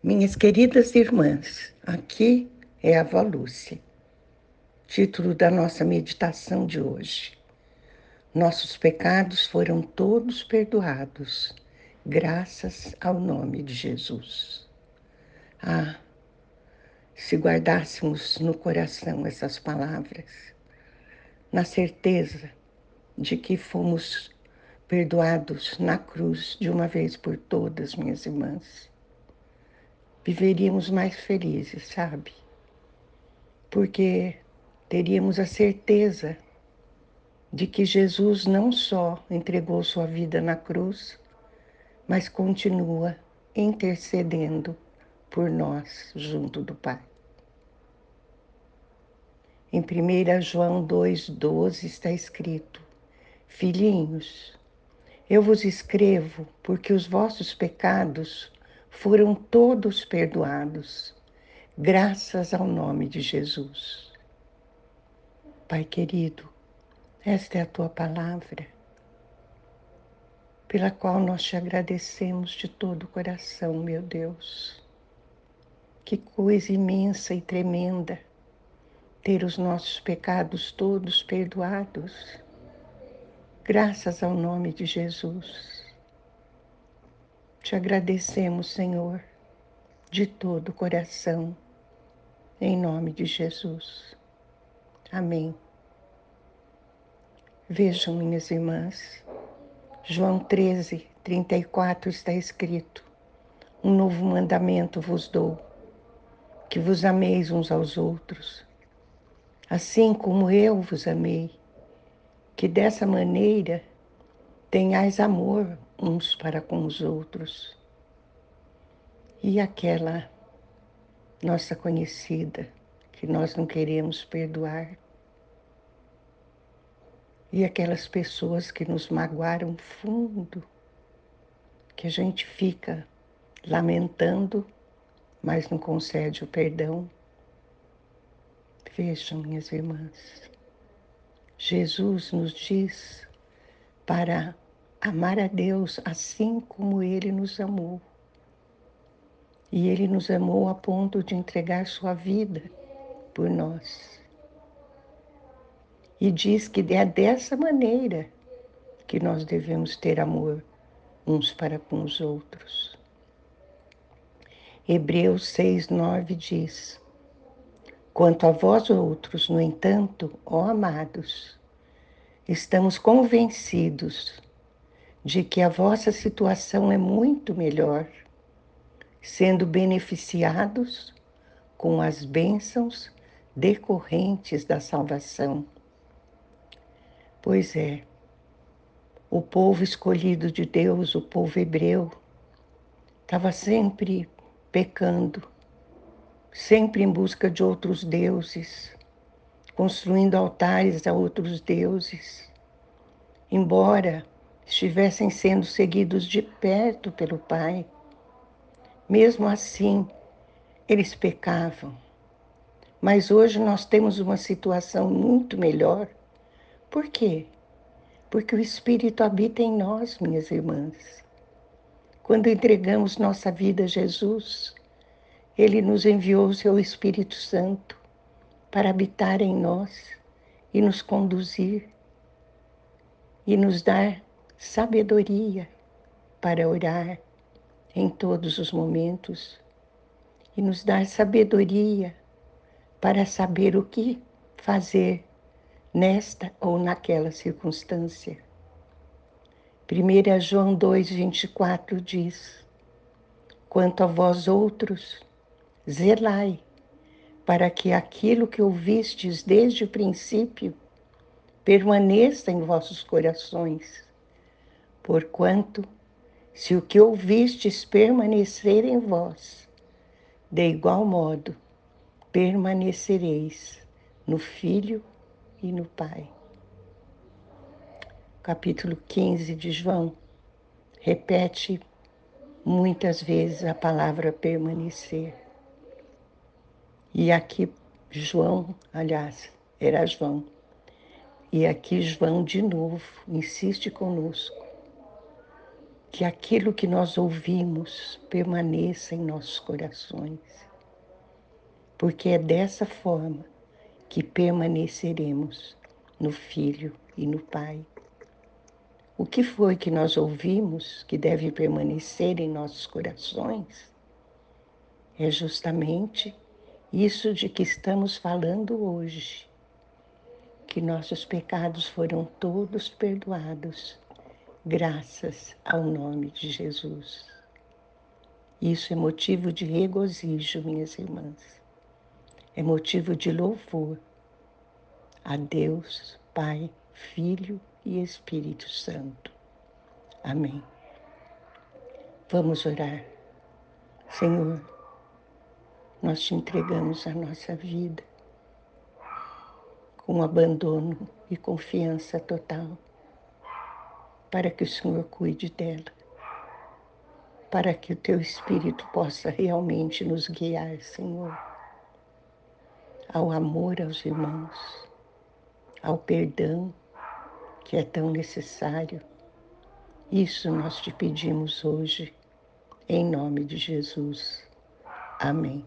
Minhas queridas irmãs, aqui é a Avó Lúcia. Título da nossa meditação de hoje. Nossos pecados foram todos perdoados, graças ao nome de Jesus. Ah, se guardássemos no coração essas palavras, na certeza de que fomos perdoados na cruz de uma vez por todas, minhas irmãs viveríamos mais felizes, sabe? Porque teríamos a certeza de que Jesus não só entregou sua vida na cruz, mas continua intercedendo por nós junto do Pai. Em 1 João 2,12 está escrito: Filhinhos, eu vos escrevo porque os vossos pecados foram todos perdoados, graças ao nome de Jesus. Pai querido, esta é a tua palavra, pela qual nós te agradecemos de todo o coração, meu Deus. Que coisa imensa e tremenda ter os nossos pecados todos perdoados, graças ao nome de Jesus. Te agradecemos, Senhor, de todo o coração, em nome de Jesus. Amém. Vejam, minhas irmãs, João 13, 34 está escrito: Um novo mandamento vos dou, que vos ameis uns aos outros, assim como eu vos amei, que dessa maneira tenhais amor uns para com os outros. E aquela nossa conhecida que nós não queremos perdoar. E aquelas pessoas que nos magoaram fundo, que a gente fica lamentando, mas não concede o perdão. Vejam, minhas irmãs, Jesus nos diz para amar a Deus assim como Ele nos amou. E Ele nos amou a ponto de entregar Sua vida por nós. E diz que é dessa maneira que nós devemos ter amor uns para com os outros. Hebreus 6, 9 diz: Quanto a vós outros, no entanto, ó amados, estamos convencidos de que a vossa situação é muito melhor, sendo beneficiados com as bênçãos decorrentes da salvação. Pois é, o povo escolhido de Deus, o povo hebreu, estava sempre pecando, sempre em busca de outros deuses, construindo altares a outros deuses. Embora estivessem sendo seguidos de perto pelo Pai. Mesmo assim, eles pecavam. Mas hoje nós temos uma situação muito melhor. Por quê? Porque o Espírito habita em nós, minhas irmãs. Quando entregamos nossa vida a Jesus, Ele nos enviou o Seu Espírito Santo para habitar em nós e nos conduzir e nos dar sabedoria para orar em todos os momentos e nos dar sabedoria para saber o que fazer nesta ou naquela circunstância. 1 João 2,24 diz: Quanto a vós outros, zelai, para que aquilo que ouvistes desde o princípio permaneça em vossos corações Porquanto, se o que ouvistes permanecer em vós, de igual modo permanecereis no Filho e no Pai. Capítulo 15 de João repete muitas vezes a palavra permanecer. E aqui João, aliás, era João. E aqui João de novo insiste conosco que aquilo que nós ouvimos permaneça em nossos corações, porque é dessa forma que permaneceremos no Filho e no Pai. O que foi que nós ouvimos que deve permanecer em nossos corações? É justamente isso de que estamos falando hoje, que nossos pecados foram todos perdoados, graças ao nome de Jesus. Isso é motivo de regozijo, minhas irmãs. É motivo de louvor a Deus, Pai, Filho e Espírito Santo. Amém. Vamos orar. Senhor, nós te entregamos a nossa vida com abandono e confiança total, para que o Senhor cuide dela, para que o teu Espírito possa realmente nos guiar, Senhor, ao amor aos irmãos, ao perdão que é tão necessário. Isso nós te pedimos hoje, em nome de Jesus. Amém.